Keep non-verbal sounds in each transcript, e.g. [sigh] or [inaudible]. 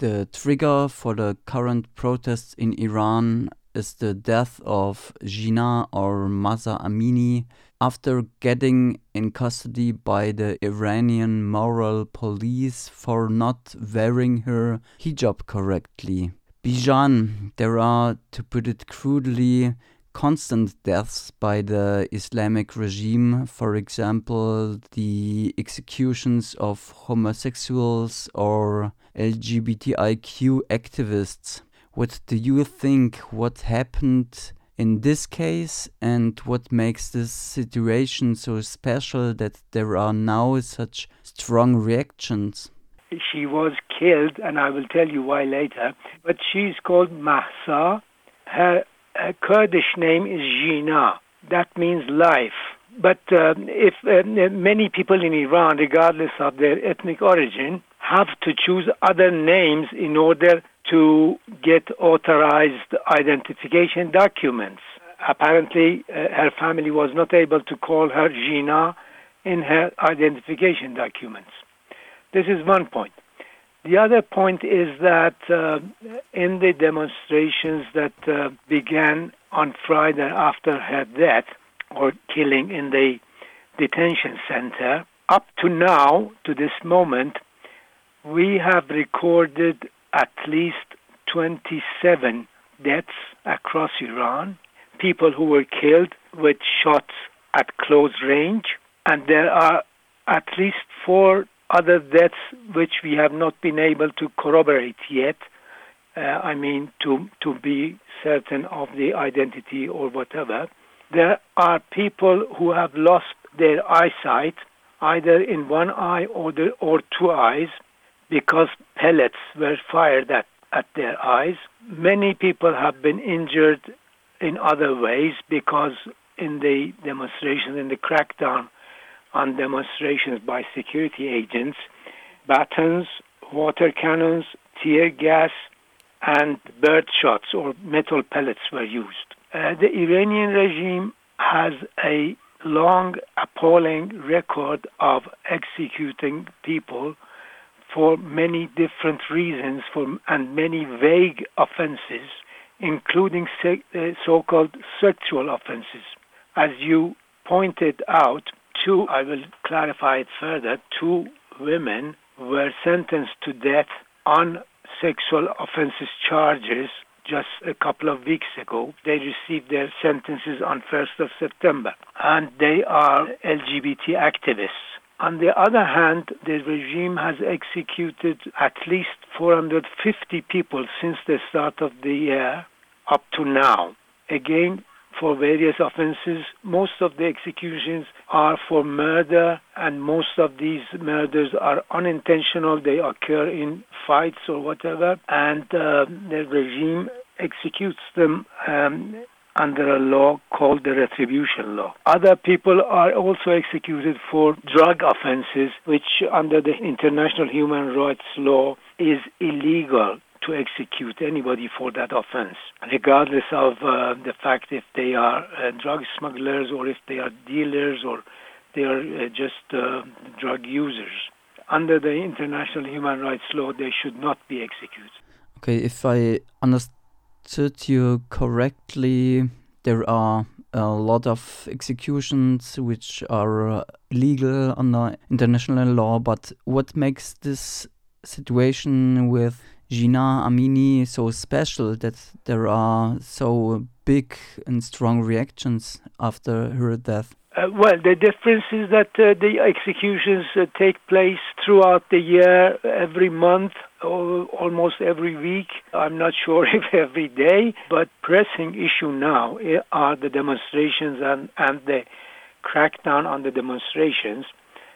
The trigger for the current protests in Iran is the death of Jina or Mahsa Amini after getting in custody by the Iranian moral police for not wearing her hijab correctly. Bijan, there are, to put it crudely, constant deaths by the Islamic regime, for example, the executions of homosexuals or LGBTIQ activists. What do you think what happened in this case and what makes this situation so special that there are now such strong reactions? She was killed, and I will tell you why later. But she's called Mahsa. Her, her Kurdish name is Jina. That means life. But uh, if uh, many people in Iran, regardless of their ethnic origin, have to choose other names in order to get authorized identification documents. Apparently, uh, her family was not able to call her Jina in her identification documents. This is one point. The other point is that uh, in the demonstrations that uh, began on Friday after her death or killing in the detention center, up to now, to this moment, we have recorded at least 27 deaths across Iran, people who were killed with shots at close range, and there are at least four other deaths which we have not been able to corroborate yet. Uh, I mean, to, to be certain of the identity or whatever. There are people who have lost their eyesight, either in one eye or, the, or two eyes, because pellets were fired at, at their eyes. Many people have been injured in other ways because in the demonstrations, in the crackdown on demonstrations by security agents, batons, water cannons, tear gas, and bird shots or metal pellets were used. Uh, the Iranian regime has a long, appalling record of executing people for many different reasons for, and many vague offenses, including se- uh, so called sexual offenses. As you pointed out, two, I will clarify it further, two women were sentenced to death on sexual offenses charges just a couple of weeks ago. They received their sentences on 1st of September, and they are LGBT activists. On the other hand, the regime has executed at least 450 people since the start of the year up to now. Again, for various offenses. Most of the executions are for murder, and most of these murders are unintentional. They occur in fights or whatever, and uh, the regime executes them um, under a law called the retribution law. Other people are also executed for drug offenses, which under the international human rights law is illegal to execute anybody for that offense, regardless of uh, the fact if they are uh, drug smugglers or if they are dealers or they are uh, just uh, drug users. Under the international human rights law, they should not be executed. Okay, if I understood you correctly, there are a lot of executions which are uh, legal under international law, but what makes this situation with Jina Amini so special that there are so big and strong reactions after her death? Uh, well, the difference is that uh, the executions uh, take place throughout the year, every month, or almost every week. I'm not [laughs] sure if every day, but pressing issue now eh, are the demonstrations and, and the crackdown on the demonstrations.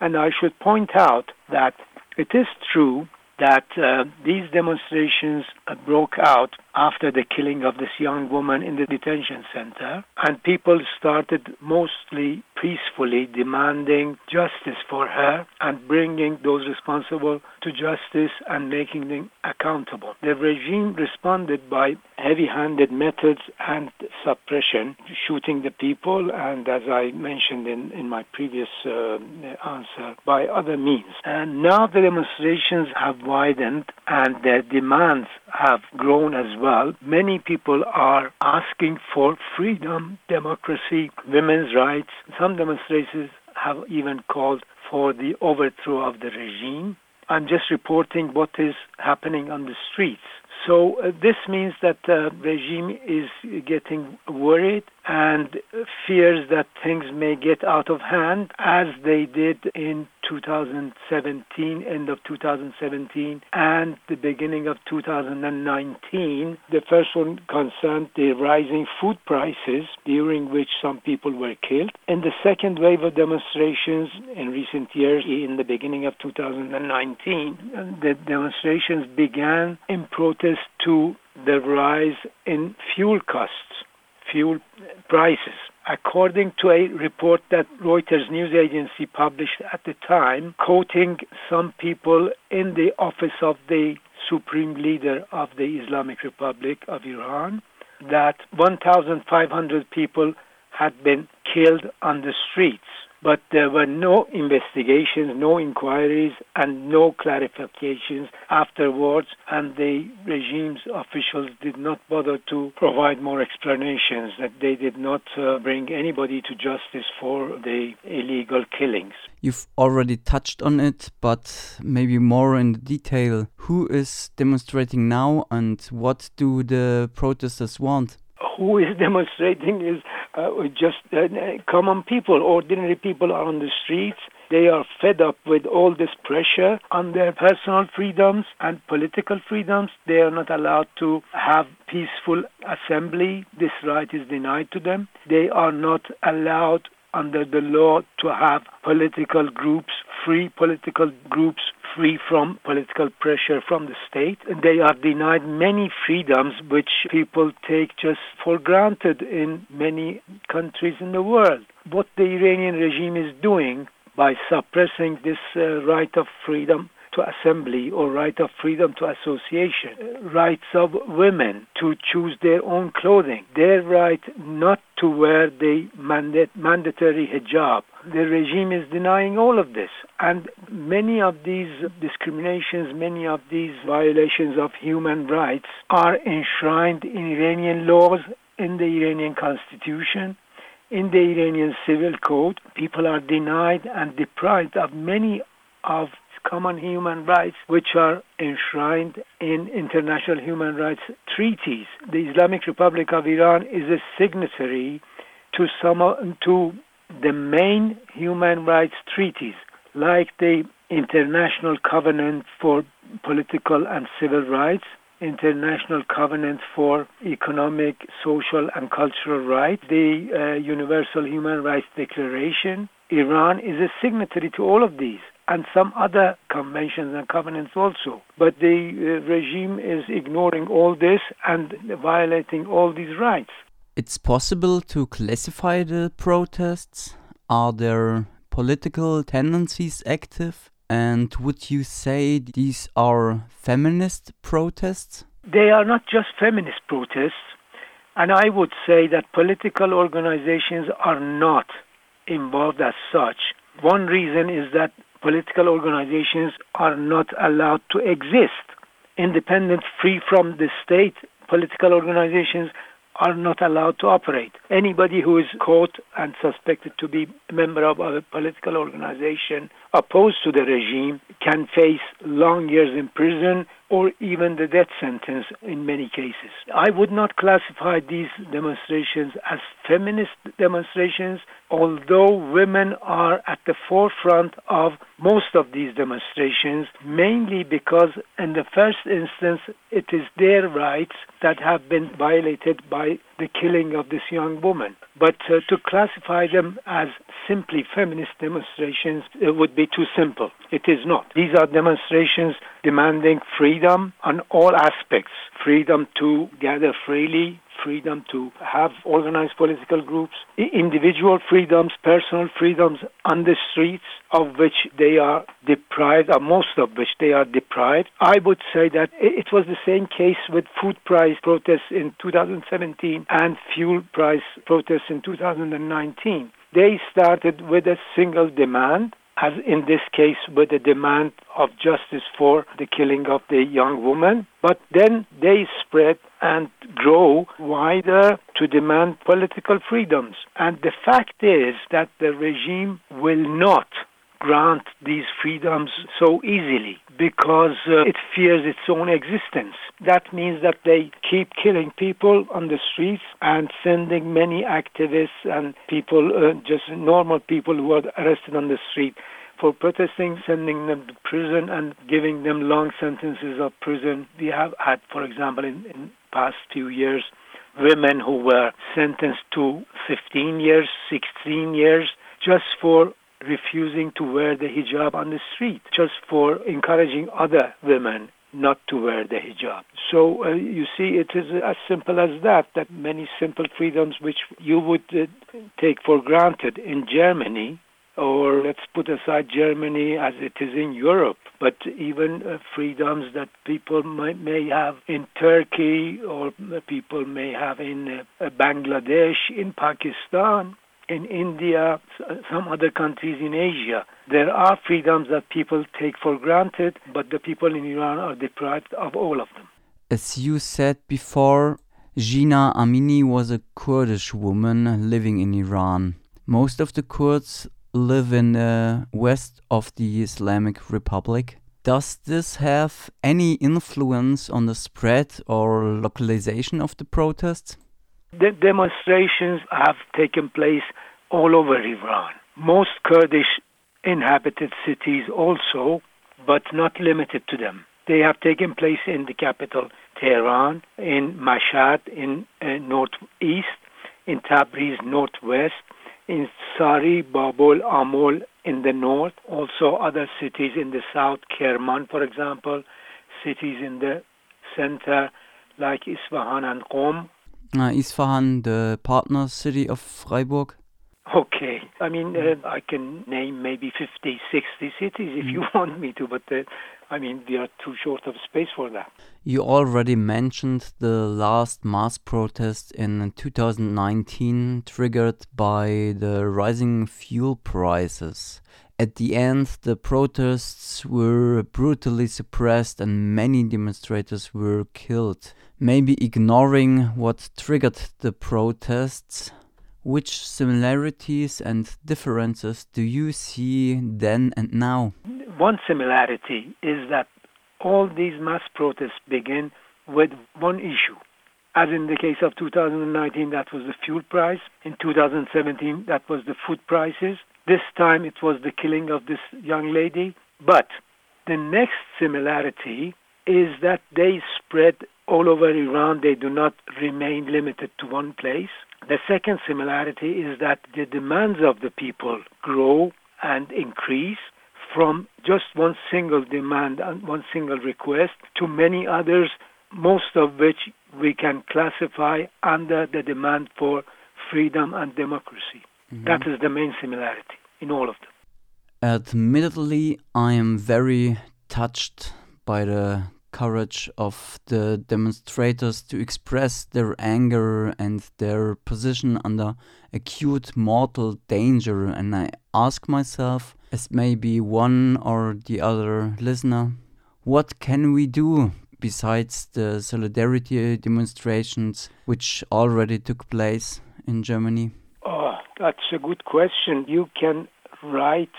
And I should point out that it is true that uh, these demonstrations uh, broke out after the killing of this young woman in the detention center. And people started mostly peacefully demanding justice for her and bringing those responsible to justice and making them accountable. The regime responded by heavy handed methods and suppression, shooting the people, and as I mentioned in, in my previous uh, answer, by other means. And now the demonstrations have widened and the demands have grown as well. Many people are asking for freedom, democracy, women's rights. Some demonstrations have even called for the overthrow of the regime. I'm just reporting what is happening on the streets. So uh, this means that the regime is getting worried and fears that things may get out of hand as they did in 2017, end of 2017, and the beginning of 2019. The first one concerned the rising food prices, during which some people were killed. and the second wave of demonstrations in recent years, in the beginning of 2019, the demonstrations began in protest to the rise in fuel costs, fuel prices. According to a report that Reuters news agency published at the time, quoting some people in the office of the supreme leader of the Islamic Republic of Iran, that 1,500 people had been killed on the streets but there were no investigations, no inquiries, and no clarifications afterwards, and the regime's officials did not bother to provide more explanations, that they did not uh, bring anybody to justice for the illegal killings. You've already touched on it, but maybe more in detail. Who is demonstrating now, and what do the protesters want? Who is [laughs] demonstrating is just uh, common people, ordinary people are on the streets. They are fed up with all this pressure on their personal freedoms and political freedoms. They are not allowed to have peaceful assembly. This right is denied to them. They are not allowed under the law to have political groups, free political groups free from political pressure from the state. And they are denied many freedoms which people take just for granted in many countries in the world. What the Iranian regime is doing by suppressing this uh, right of freedom to assembly or right of freedom to association, rights of women to choose their own clothing, their right not to wear the mandatory hijab. The regime is denying all of this. And many of these discriminations, many of these violations of human rights are enshrined in Iranian laws, in the Iranian constitution, in the Iranian civil code. People are denied and deprived of many of common human rights which are enshrined in international human rights treaties. The Islamic Republic of Iran is a signatory to some to the main human rights treaties like the International Covenant for Political and Civil Rights, International Covenant for Economic, Social and Cultural Rights, the uh, Universal Human Rights Declaration. Iran is a signatory to all of these and some other conventions and covenants also. But the uh, regime is ignoring all this and violating all these rights. It's possible to classify the protests. Are there political tendencies active? And would you say these are feminist protests? They are not just feminist protests. And I would say that political organizations are not involved as such. One reason is that political organizations are not allowed to exist. Independent, free from the state, political organizations are not allowed to operate. Anybody who is caught and suspected to be a member of a political organization opposed to the regime can face long years in prison or even the death sentence in many cases. I would not classify these demonstrations as feminist demonstrations, although women are at the forefront of most of these demonstrations, mainly because, in the first instance, it is their rights that have been violated by the killing of this young woman. But uh, to classify them as simply feminist demonstrations would be too simple. It is not. These are demonstrations demanding freedom on all aspects freedom to gather freely, freedom to have organized political groups, individual freedoms, personal freedoms on the streets, of which they are deprived, or most of which they are deprived. I would say that it was the same case with food price protests in 2017 and fuel price protests in 2019. They started with a single demand as in this case with the demand of justice for the killing of the young woman. But then they spread and grow wider to demand political freedoms. And the fact is that the regime will not grant these freedoms so easily because uh, it fears its own existence. That means that they keep killing people on the streets and sending many activists and people, uh, just normal people who are arrested on the street for protesting, sending them to prison and giving them long sentences of prison. We have had, for example, in, in past few years, women who were sentenced to 15 years, 16 years, just for refusing to wear the hijab on the street, just for encouraging other women not to wear the hijab. So uh, you see, it is as simple as that, that many simple freedoms which you would uh, take for granted in Germany, or let's put aside Germany as it is in Europe, but even uh, freedoms that people might, may have in Turkey or people may have in uh, Bangladesh, in Pakistan, in India, some other countries in Asia. There are freedoms that people take for granted, but the people in Iran are deprived of all of them. As you said before, Jina Amini was a Kurdish woman living in Iran. Most of the Kurds live in the west of the Islamic Republic. Does this have any influence on the spread or localization of the protests? The demonstrations have taken place all over Iran. Most Kurdish inhabited cities also, but not limited to them. They have taken place in the capital, Tehran, in Mashhad, in uh, northeast, in Tabriz, northwest, in Sari, Babol, Amol in the north, also other cities in the south, Kerman, for example, cities in the center like Isfahan and Qom, uh, Isfahan, the partner city of Freiburg? Okay. I mean, uh, I can name maybe 50, 60 cities if you want me to, but uh, I mean, we are too short of space for that. You already mentioned the last mass protest in 2019 triggered by the rising fuel prices. At the end, the protests were brutally suppressed and many demonstrators were killed. Maybe ignoring what triggered the protests, which similarities and differences do you see then and now? One similarity is that all these mass protests begin with one issue. As in the case of 2019, that was the fuel price. In 2017, that was the food prices. This time it was the killing of this young lady. But the next similarity is that they spread all over Iran. They do not remain limited to one place. The second similarity is that the demands of the people grow and increase from just one single demand and one single request to many others, most of which we can classify under the demand for freedom and democracy. Mm-hmm. That is the main similarity in all of them. Admittedly, I am very touched by the courage of the demonstrators to express their anger and their position under acute mortal danger. And I ask myself, as maybe one or the other listener, what can we do besides the solidarity demonstrations which already took place in Germany? Oh, that's a good question. You can write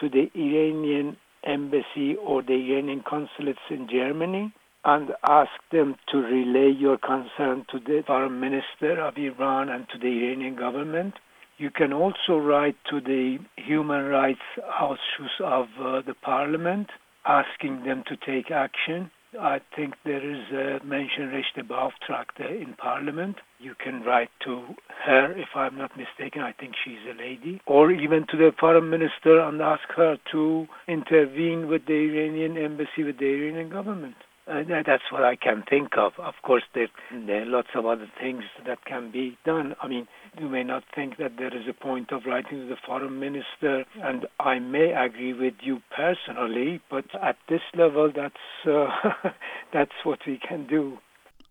to the Iranian embassy or the Iranian consulates in Germany and ask them to relay your concern to the foreign minister of Iran and to the Iranian government. You can also write to the Human Rights Ausschuss of uh, the parliament asking them to take action. I think there is a mention Beauftragte in Parliament. You can write to her, if I'm not mistaken. I think she's a lady. Or even to the foreign minister and ask her to intervene with the Iranian embassy, with the Iranian government. Uh, that's what I can think of. Of course, there, there are lots of other things that can be done. I mean, you may not think that there is a point of writing to the foreign minister, and I may agree with you personally, but at this level, that's uh, [laughs] that's what we can do.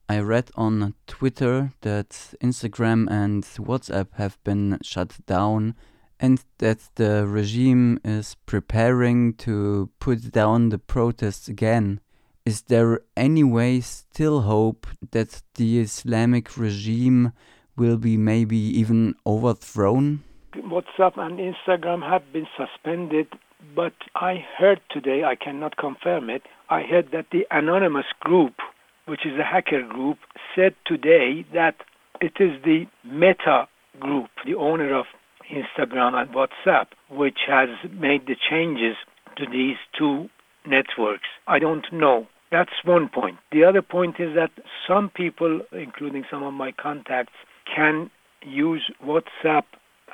I read on Twitter that Instagram and WhatsApp have been shut down and that the regime is preparing to put down the protests again. Is there any way still hope that the Islamic regime will be maybe even overthrown? WhatsApp and Instagram have been suspended, but I heard today, I cannot confirm it, I heard that the anonymous group which is a hacker group, said today that it is the Meta group, the owner of Instagram and WhatsApp, which has made the changes to these two networks. I don't know. That's one point. The other point is that some people, including some of my contacts, can use WhatsApp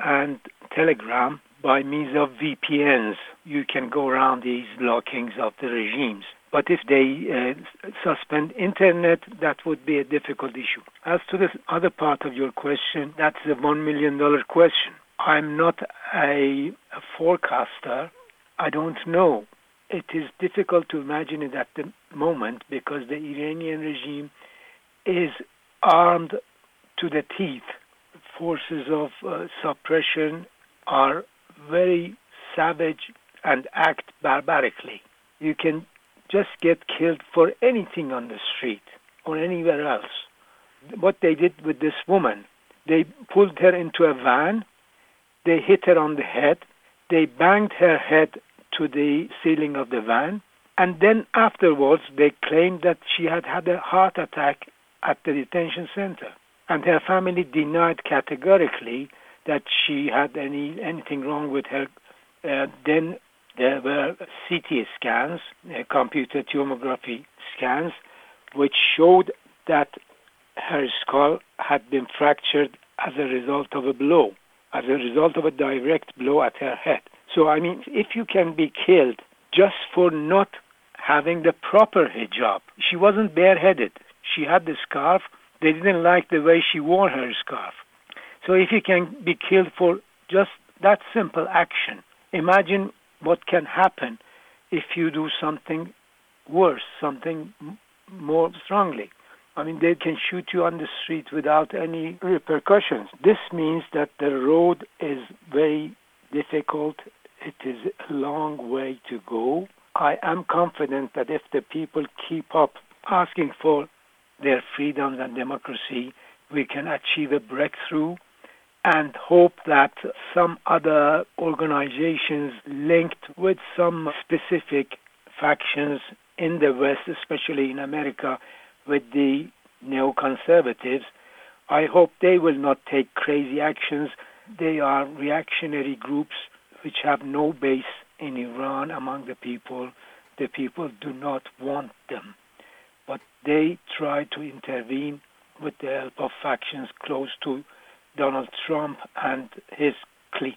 and Telegram by means of VPNs. You can go around these lockings of the regimes. But if they uh, suspend internet, that would be a difficult issue. As to the other part of your question, that's a $1 million question. I'm not a, a forecaster. I don't know. It is difficult to imagine it at the moment because the Iranian regime is armed to the teeth. Forces of uh, suppression are very savage and act barbarically. You can just get killed for anything on the street or anywhere else. What they did with this woman, they pulled her into a van, they hit her on the head, they banged her head to the ceiling of the van, and then afterwards they claimed that she had had a heart attack at the detention center. And her family denied categorically that she had any anything wrong with her. Uh, then there were CT scans, uh, computer tomography scans, which showed that her skull had been fractured as a result of a blow, as a result of a direct blow at her head. So, I mean, if you can be killed just for not having the proper hijab, she wasn't bareheaded. She had the scarf. They didn't like the way she wore her scarf. So, if you can be killed for just that simple action, imagine what can happen if you do something worse, something more strongly. I mean, they can shoot you on the street without any repercussions. This means that the road is very difficult. It is a long way to go. I am confident that if the people keep up asking for their freedoms and democracy, we can achieve a breakthrough and hope that some other organizations linked with some specific factions in the West, especially in America, with the neoconservatives, I hope they will not take crazy actions. They are reactionary groups which have no base in Iran among the people. The people do not want them. But they try to intervene with the help of factions close to Donald Trump and his clique.